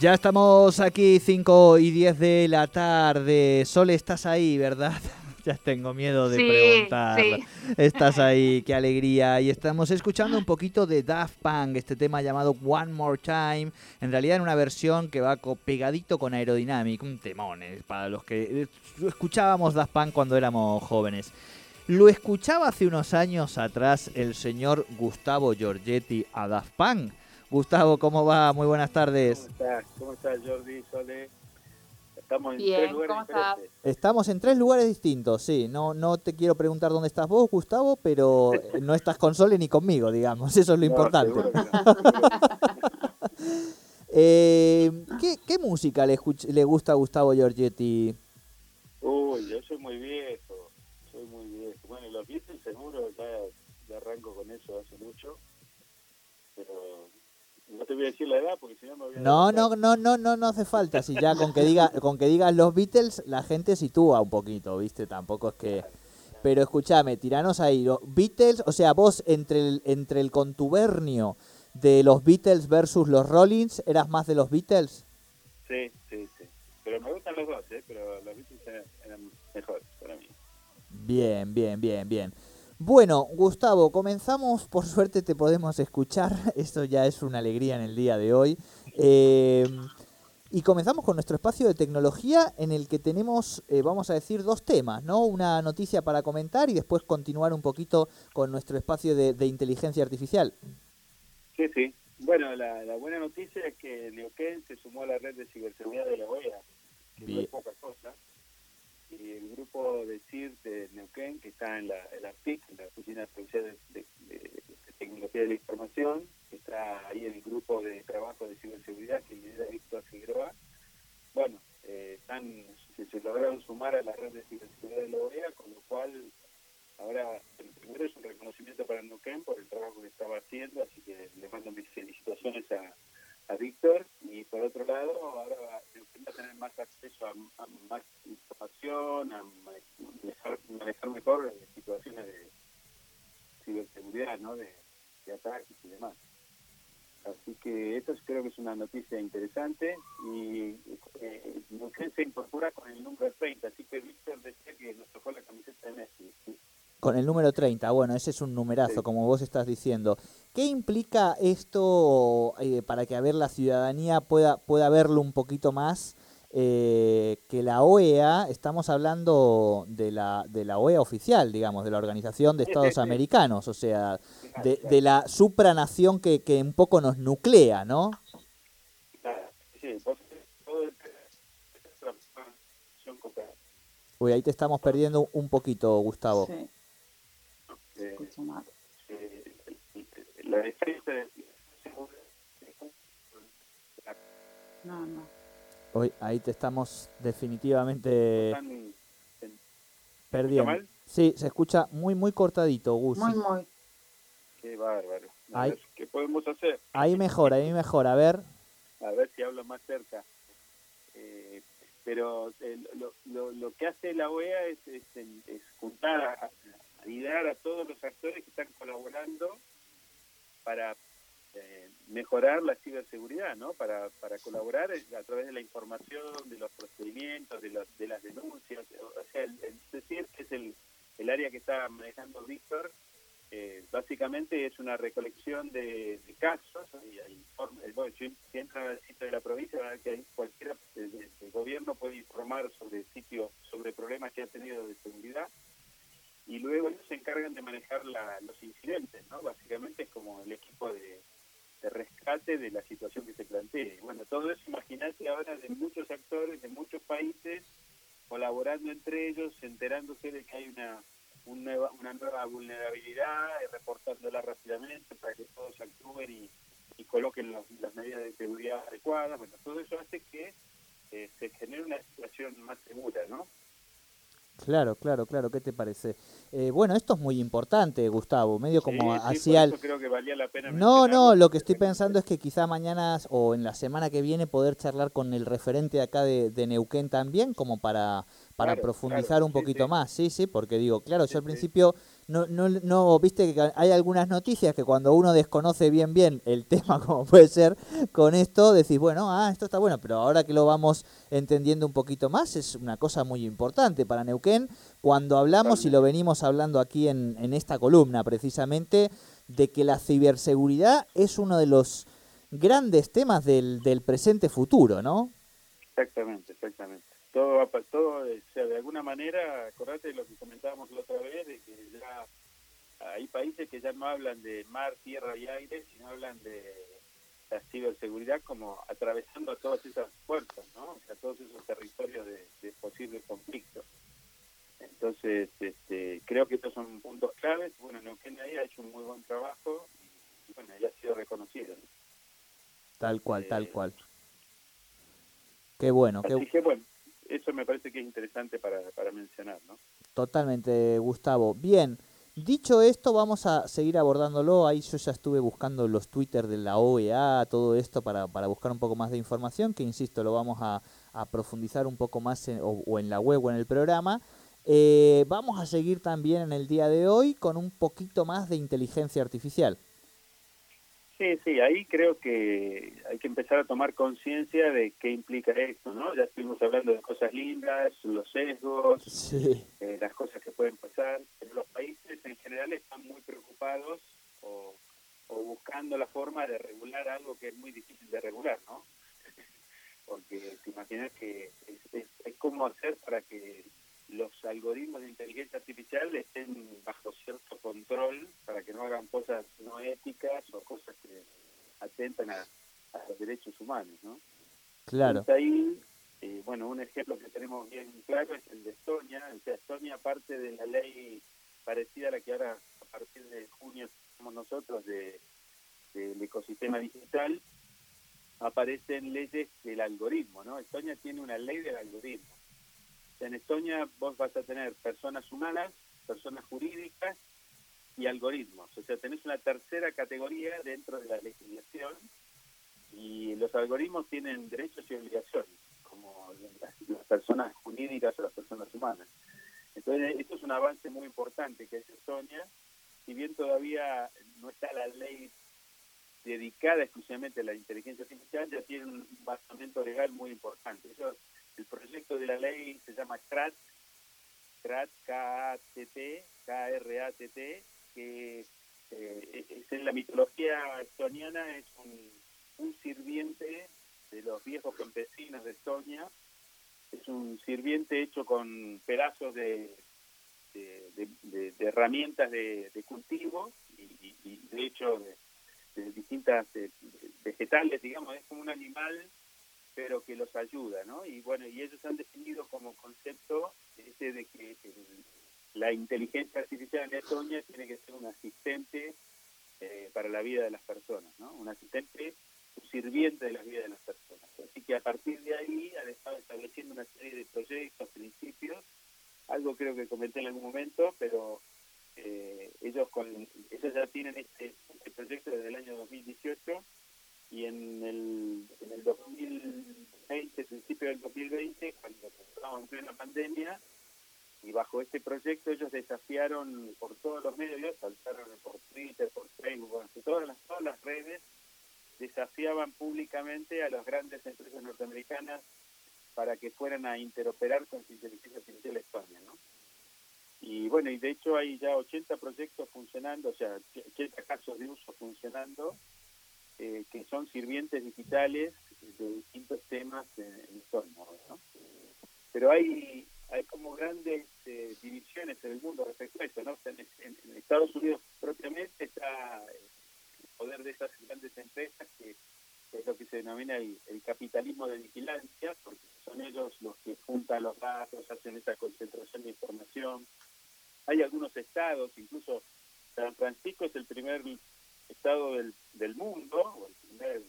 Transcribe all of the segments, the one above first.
Ya estamos aquí 5 y 10 de la tarde. Sole, estás ahí, ¿verdad? Ya tengo miedo de Sí, preguntar. sí. Estás ahí, qué alegría. Y estamos escuchando un poquito de Daft Punk, este tema llamado One More Time. En realidad en una versión que va pegadito con Aerodynamic, un temón eh, para los que eh, escuchábamos Daft Punk cuando éramos jóvenes. Lo escuchaba hace unos años atrás el señor Gustavo Giorgetti a Daft Punk. Gustavo, ¿cómo va? Muy buenas tardes. ¿Cómo estás? ¿Cómo estás, Jordi, Sole? Estamos en Bien, tres lugares diferentes. Estamos en tres lugares distintos, sí. No, no te quiero preguntar dónde estás vos, Gustavo, pero eh, no estás con Sole ni conmigo, digamos. Eso es lo No, importante. Eh, ¿qué, qué música le, gusta a Gustavo Giorgetti? Uy, yo soy muy viejo. Soy muy viejo. Bueno, los Beatles seguro, ya, ya arranco con eso hace mucho. Pero no te voy a decir la edad porque si no me voy a... No, no, no, no, no, no hace falta. Si ya con que diga, con que digas los Beatles, la gente sitúa un poquito, ¿viste? Tampoco es que. Pero escúchame, tiranos ahí. Los Beatles, o sea, vos entre el, entre el contubernio de los Beatles versus los Rollins, ¿eras más de los Beatles? Sí, sí, sí. Pero me gustan los dos, ¿eh? Pero los Beatles eran, eran mejores para mí. Bien, bien, bien, bien. Bueno, Gustavo, comenzamos, por suerte te podemos escuchar, esto ya es una alegría en el día de hoy. Eh, y comenzamos con nuestro espacio de tecnología en el que tenemos, eh, vamos a decir, dos temas, ¿no? Una noticia para comentar y después continuar un poquito con nuestro espacio de, de inteligencia artificial. Sí, sí. Bueno, la, la buena noticia es que Neuquén se sumó a la red de ciberseguridad de la OEA, que no es poca cosa. Y el grupo de CIR de Neuquén, que está en la, la PIC, en la Oficina Provincial de, Tecnología de la Información, que está ahí el grupo de trabajo de ciberseguridad que lidera Víctor Figueroa. Bueno, eh, están, se, lograron sumar a la red de ciberseguridad de la OEA, con lo cual Ahora, primero es un reconocimiento para Neuquén por el trabajo que estaba haciendo, así que le mando mis felicitaciones a, a Víctor. Y por otro lado, ahora tener más acceso a, a más información, a manejar, manejar mejor eh, situaciones de ciberseguridad, ¿no? de, de ataques y demás. Así que esto es- creo que es una noticia interesante y eh, se incorpora con el número 30, así que Víctor decía que nos tocó la camiseta de Messi. ¿sí? Con el número 30, bueno, ese es un numerazo, Sí. como vos estás diciendo. ¿Qué implica esto eh, para que a ver la ciudadanía pueda, pueda verlo un poquito más? Eh, que la OEA, estamos hablando de la, de la OEA oficial, digamos, de la Organización de Estados sí, sí. Americanos, o sea, de, de la supranación que, que un poco nos nuclea, ¿no? Claro, sí, vos todo el transformación completa. Uy, ahí te estamos perdiendo un poquito, Gustavo. Sí, Eh, escucho mal. eh, la defensa de No, no. Hoy, ahí te estamos definitivamente están perdiendo. mal? Sí, se escucha muy, muy cortadito, Gus. Muy, muy. Qué bárbaro. A Ay. ver, ¿Qué podemos hacer? Ahí mejor, ahí mejor. A ver, A ver si hablo más cerca. Eh, pero eh, lo, lo, lo que hace la OEA es, es, es juntar, a, a ayudar a todos los actores que están colaborando para eh, mejorar la ciberseguridad, ¿no? Para, para colaborar a través de la información, de los procedimientos, de, los, de las denuncias. O sea, el, el que es el, el área que está manejando Víctor, eh, básicamente es una recolección de, de casos. y hay informe- eh, bueno, si entra al sitio de la provincia, que hay cualquiera del gobierno puede informar sobre el sitio, sobre problemas que ha tenido de seguridad. Y luego ellos se encargan de manejar la- los incidentes, ¿no? Básicamente es como el equipo de, de rescate de la situación que se plantee. Bueno, todo eso, imagínate ahora de muchos actores de muchos países colaborando entre ellos, enterándose de que hay una un nueva, una nueva vulnerabilidad, y reportándola rápidamente para que todos actúen y, coloquen las medidas de seguridad adecuadas. Bueno, todo eso hace que eh, se genere una situación más segura, ¿no? Claro, claro, claro. ¿Qué te parece? Eh, bueno, esto es muy importante, Gustavo. Medio como Sí, sí, el... eso creo que valía la pena No, no, lo que estoy pensando es que quizá mañana o en la semana que viene poder charlar con el referente acá de, de Neuquén también, como para, para Claro, profundizar claro, un poquito sí. más. Sí, sí, porque digo, claro, yo al principio no, no, no, viste que hay algunas noticias que cuando uno desconoce bien bien el tema, como puede ser con esto, decís, bueno, ah, esto está bueno, pero ahora que lo vamos entendiendo un poquito más, es una cosa muy importante para Neuquén, cuando hablamos, y lo venimos hablando aquí en, en esta columna precisamente, de que la ciberseguridad es uno de los grandes temas del, del presente futuro, ¿no? Exactamente, exactamente. Todo va pa- todo, eh, o sea, de alguna manera, acordate de lo que comentábamos la otra vez, de que ya hay países que ya no hablan de mar, tierra y aire, sino hablan de la ciberseguridad como atravesando todas esas puertas, ¿no? O sea, todos esos territorios de, de posible conflicto. Entonces, este, creo que estos son puntos claves. Bueno, Neuquén ahí ha hecho un muy buen trabajo y, bueno, ya ha sido reconocido. ¿no? Tal cual, tal Eh, cual. Qué bueno, qué, Así que bueno, eso me parece que es interesante para, para mencionar, ¿no? Totalmente, Gustavo. Bien, dicho esto, vamos a seguir abordándolo. Ahí yo ya estuve buscando los Twitter de la OEA, todo esto para, para buscar un poco más de información, que insisto, lo vamos a, a profundizar un poco más en- o, o en la web o en el programa. Eh, vamos a seguir también en el día de hoy con un poquito más de inteligencia artificial. Sí, sí, ahí creo que hay que empezar a tomar conciencia de qué implica esto, ¿no? Ya estuvimos hablando de cosas lindas, los sesgos, Sí, eh, las cosas que pueden pasar, pero los países en general están muy preocupados o, o buscando la forma de regular algo que es muy difícil de regular, ¿no? Porque te imaginas que es, es, es cómo hacer para que los algoritmos de inteligencia artificial estén bajo cierto control para que no hagan cosas no éticas o cosas que atentan a, a los derechos humanos, ¿no? claro. Ahí, eh, bueno, un ejemplo que tenemos bien claro es el de Estonia. O sea, Estonia, parte de la ley parecida a la que ahora, a partir de junio, tenemos nosotros de, del ecosistema digital, aparecen leyes del algoritmo, ¿no? Estonia tiene una ley del algoritmo. En Estonia vos vas a tener personas humanas, personas jurídicas y algoritmos. O sea, tenés una tercera categoría dentro de la legislación y los algoritmos tienen derechos y obligaciones, como las, personas jurídicas o las personas humanas. Entonces, esto es un avance muy importante que es Estonia, si bien todavía no está la ley dedicada exclusivamente a la inteligencia artificial, ya tiene un basamento legal muy importante. El proyecto de la ley se llama CRAT, CRAT, K-A-T-T, K-R-A-T-T, que eh, es en la mitología estoniana, es un, sirviente de los viejos campesinos de Estonia, es un sirviente hecho con pedazos de, de, herramientas de, cultivo y, y- de hecho de, de distintas eh, vegetales, digamos, es como un animal pero que los ayuda, ¿no? Y bueno, y ellos han definido como concepto ese de que el- la inteligencia artificial en Estonia tiene que ser un asistente eh, para la vida de las personas, ¿no? Un asistente, un sirviente de la vida de las personas. Así que a partir de ahí han estado estableciendo una serie de proyectos, principios, algo creo que comenté en algún momento, pero eh, ellos con ellos ya tienen este, este proyecto desde el año 2018 y en el, en el 2020, principio del 2020, cuando estábamos en plena pandemia, y bajo este proyecto ellos desafiaron por todos los medios, saltaron por Twitter, por Facebook, bueno, todas las, todas las redes, desafiaban públicamente a las grandes empresas norteamericanas para que fueran a interoperar con su inteligencia artificial España, ¿no? Y bueno, y de hecho hay ya 80 proyectos funcionando, o sea, 80 casos de uso funcionando, eh, que son sirvientes digitales de distintos temas en, en Estonia, ¿no? Pero hay hay como grandes eh, divisiones en el mundo respecto a esto, ¿no? En, Estados Unidos propiamente está el poder de esas grandes empresas que es lo que se denomina el capitalismo de vigilancia, porque son ellos los que juntan los datos, hacen esa concentración de información, hay algunos estados, incluso San Francisco es el primer estado del, del mundo, o el primer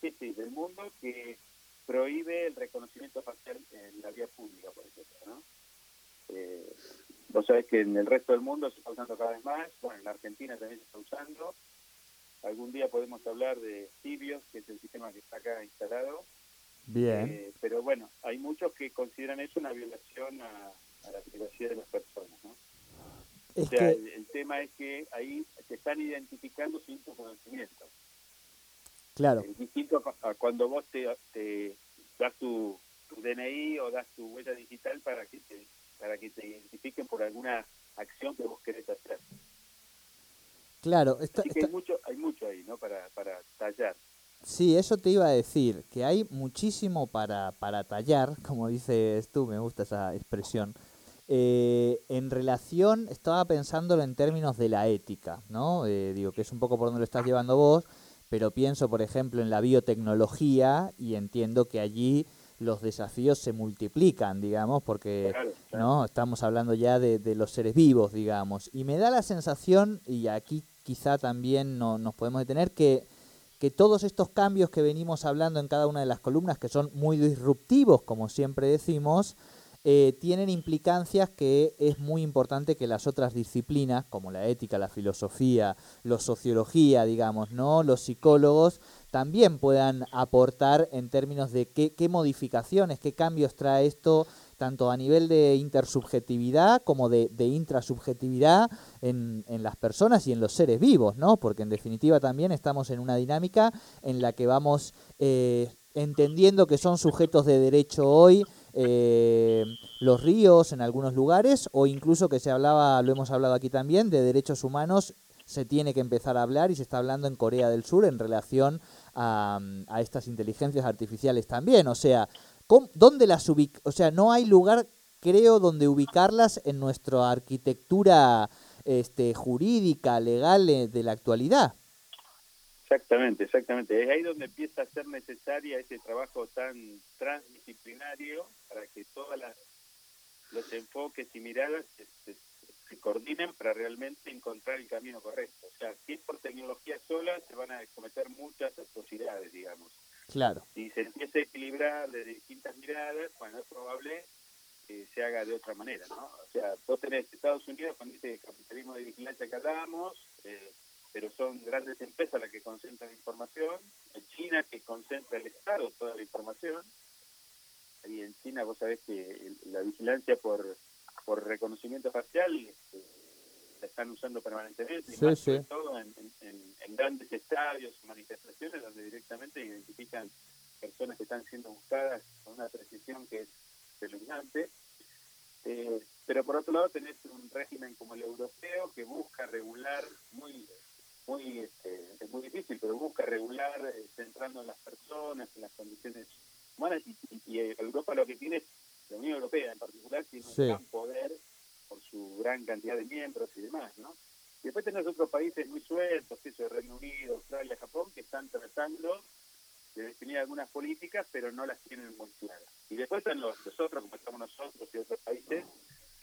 sí, del mundo, que prohíbe el reconocimiento facial en la vía pública, por ejemplo. ¿no? Eh, vos sabés que en el resto del mundo se está usando cada vez más, bueno, en la Argentina también se está usando. Algún día podemos hablar de Tibios, que es el sistema que está acá instalado. Bien. Eh, pero bueno, hay muchos que consideran eso una violación a, la privacidad de las personas, ¿no? O sea, el, tema es que ahí se están identificando sin su conocimiento. Claro. Es distinto a cuando vos te, te das tu, DNI o das tu huella digital para que te para que te identifiquen por alguna acción que vos querés hacer. Claro, Hay, mucho, hay mucho ahí, ¿no? Para, para tallar. Sí, eso te iba a decir, que hay muchísimo para, para tallar, como dices tú, me gusta esa expresión. Eh, en relación, estaba pensándolo en términos de la ética, ¿no? Eh, digo que es un poco por donde lo estás llevando vos, pero pienso, por ejemplo, en la biotecnología y entiendo que allí los desafíos se multiplican, digamos, porque no estamos hablando ya de, los seres vivos, digamos. Y me da la sensación, y aquí quizá también no, nos podemos detener, que, que todos estos cambios que venimos hablando en cada una de las columnas, que son muy disruptivos, como siempre decimos, eh, tienen implicancias que es muy importante que las otras disciplinas, como la ética, la filosofía, la sociología, digamos, ¿no? Los psicólogos también puedan aportar en términos de qué, modificaciones, qué cambios trae esto tanto a nivel de intersubjetividad como de, intrasubjetividad en, en, las personas y en los seres vivos, ¿no? Porque en definitiva también estamos en una dinámica en la que vamos eh, entendiendo que son sujetos de derecho hoy eh, los ríos en algunos lugares o incluso que se hablaba, lo hemos hablado aquí también, de derechos humanos se tiene que empezar a hablar y se está hablando en Corea del Sur en relación a, estas inteligencias artificiales también. O sea, ¿dónde las ubic O sea, no hay lugar, creo, donde ubicarlas en nuestra arquitectura este, jurídica, legal eh, de la actualidad. Exactamente, exactamente. Es ahí donde empieza a ser necesaria ese trabajo tan transdisciplinario para que todos los enfoques y miradas se, coordinen para realmente encontrar el camino correcto. O sea, si es por tecnología sola, se van a cometer muchas atrocidades, digamos. Claro. Si se empieza a equilibrar desde distintas miradas, bueno, es probable que se haga de otra manera, ¿no? O sea, vos tenés Estados Unidos con este capitalismo de vigilancia que hablamos, eh, pero son grandes empresas las que concentran información, en China que concentra el Estado toda la información, y en China vos sabés que la vigilancia por, por reconocimiento facial este, la están usando permanentemente, y sobre todo en, grandes estadios, manifestaciones, donde directamente identifican personas que están siendo buscadas con una precisión que es espeluznante. Eh, pero por otro lado tenés un régimen como el europeo que busca regular muy muy este, es muy difícil, pero busca regular eh, centrando en las personas, en las condiciones humanas y, Europa lo que tiene es, la Unión Europea en particular, tiene un gran poder por su gran cantidad de miembros y demás, ¿no? Y después tenés otros países muy sueltos, que eso Reino Unido, Australia, Japón, que están tratando de definir algunas políticas, pero no las tienen muy claras. Y después están los, otros, como estamos nosotros y otros países,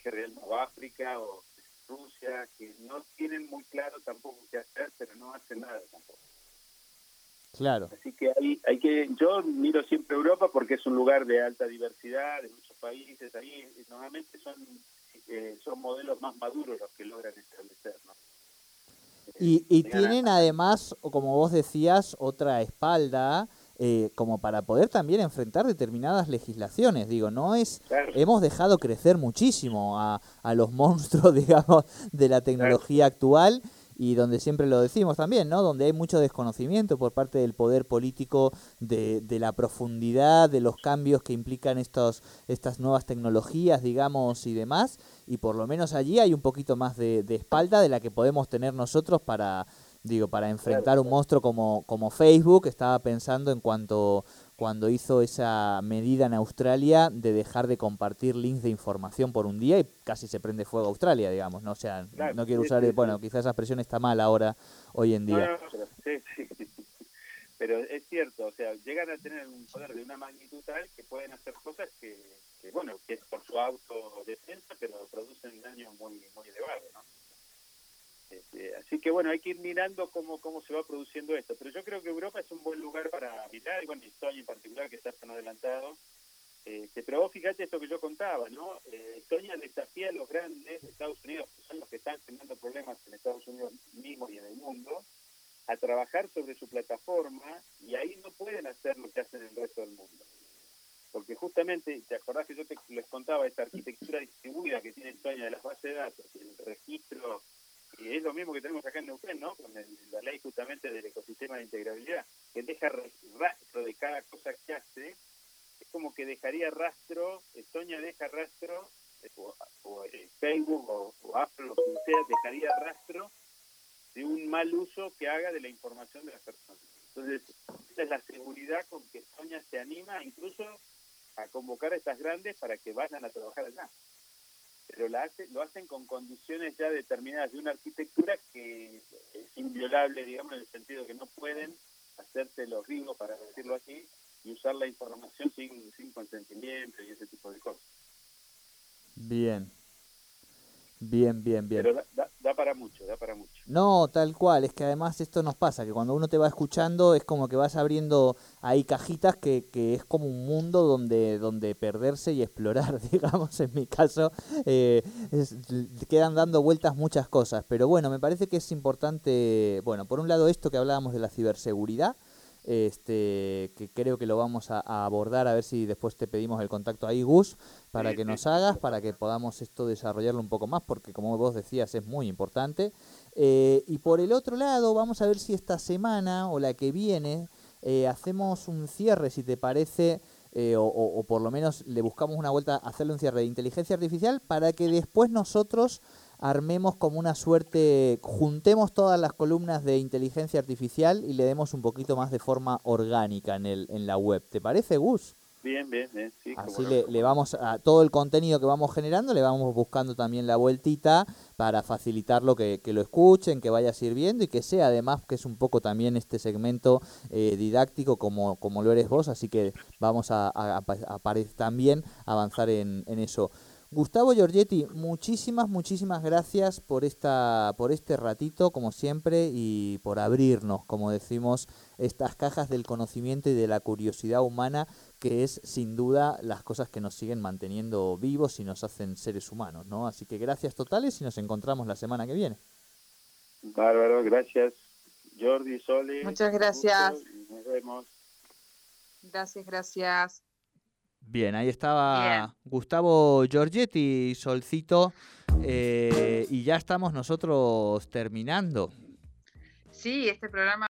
que realmente, o África o Rusia, que no tienen muy claro tampoco qué hacer, pero no hacen nada tampoco. Claro. Así que hay, hay que, yo miro siempre Europa porque es un lugar de alta diversidad, de muchos países, ahí normalmente son, eh, son modelos más maduros los que logran establecer, ¿no? Y, y tienen además, como vos decías, otra espalda eh, como para poder también enfrentar determinadas legislaciones. Digo, no es... Hemos dejado crecer muchísimo a, a los monstruos, digamos, de la tecnología actual y donde siempre lo decimos también, ¿no? Donde hay mucho desconocimiento por parte del poder político de, de la profundidad, de los cambios que implican estos, estas nuevas tecnologías, digamos, y demás. Y por lo menos allí hay un poquito más de, de espalda de la que podemos tener nosotros para Digo, para enfrentar un monstruo como, como Facebook, estaba pensando en cuanto cuando hizo esa medida en Australia de dejar de compartir links de información por un día y casi se prende fuego Australia, digamos, ¿no? O sea, no quiero usar, bueno, quizás esa expresión está mal ahora, hoy en día. sí, sí. Pero es cierto, o sea, llegan a tener un poder de una magnitud tal que pueden hacer cosas que, bueno, que es por su autodefensa, pero producen daño muy, muy elevado, ¿no? Este, así que bueno, hay que ir mirando cómo, cómo se va produciendo esto. Pero yo creo que Europa es un buen lugar para mirar, y bueno, Estonia en particular, que está tan adelantado. Este, pero vos fíjate esto que yo contaba, ¿no? Eh, Estonia desafía a los grandes de Estados Unidos, que son los que están teniendo problemas en Estados Unidos mismo y en el mundo, a trabajar sobre su plataforma y ahí no pueden hacer lo que hacen el resto del mundo. Porque justamente, ¿te acordás que yo te, les contaba esta arquitectura distribuida que tiene Estonia de las bases de datos, el registro y es lo mismo que tenemos acá en Neuquén, ¿no? Con la ley justamente del ecosistema de integrabilidad, que deja rastro de cada cosa que hace, es como que dejaría rastro, Estonia deja rastro, o, eh, Facebook o, Apple o quien sea, dejaría rastro de un mal uso que haga de la información de las personas. Entonces, esa es la seguridad con que Estonia se anima incluso a convocar a estas grandes para que vayan a trabajar allá pero la hace, lo hacen con condiciones ya determinadas de una arquitectura que es inviolable, digamos, en el sentido que no pueden hacerse los ricos, para decirlo así, y usar la información sin, sin consentimiento y ese tipo de cosas. Bien, bien, bien, bien. Pero da para mucho, da para mucho. No, tal cual, es que además esto nos pasa, que cuando uno te va escuchando es como que vas abriendo ahí cajitas que, que es como un mundo donde, donde perderse y explorar, digamos, en mi caso, eh, quedan dando vueltas muchas cosas, pero bueno, me parece que es importante, bueno, por un lado esto que hablábamos de la ciberseguridad, este, que creo que lo vamos a, abordar, a ver si después te pedimos el contacto ahí, Gus, para que nos hagas, para que podamos esto desarrollarlo un poco más, porque como vos decías es muy importante. Eh, y por el otro lado, vamos a ver si esta semana o la que viene eh, hacemos un cierre, si te parece, eh, o, o, por lo menos le buscamos una vuelta a hacerle un cierre de inteligencia artificial para que después nosotros armemos como una suerte, juntemos todas las columnas de inteligencia artificial y le demos un poquito más de forma orgánica en, el, en la web. ¿Te parece, Gus? Bien, bien, bien. Así le, vamos a todo el contenido que vamos generando, le vamos buscando también la vueltita para facilitarlo, que, que lo escuchen, que vaya sirviendo y que sea además que es un poco también este segmento eh, didáctico como, como lo eres vos, así que vamos a, a, también avanzar en, en eso. Gustavo Giorgetti, muchísimas, muchísimas gracias por esta, por este ratito, como siempre, y por abrirnos, como decimos, estas cajas del conocimiento y de la curiosidad humana, que es sin duda las cosas que nos siguen manteniendo vivos y nos hacen seres humanos, ¿no? Así que gracias totales y nos encontramos la semana que viene. Bárbaro, gracias. Jordi, Soli. Muchas gracias. Nos vemos. Gracias, gracias. Bien, ahí estaba Gustavo Giorgetti, Solcito, eh, y ya estamos nosotros terminando. Sí, este programa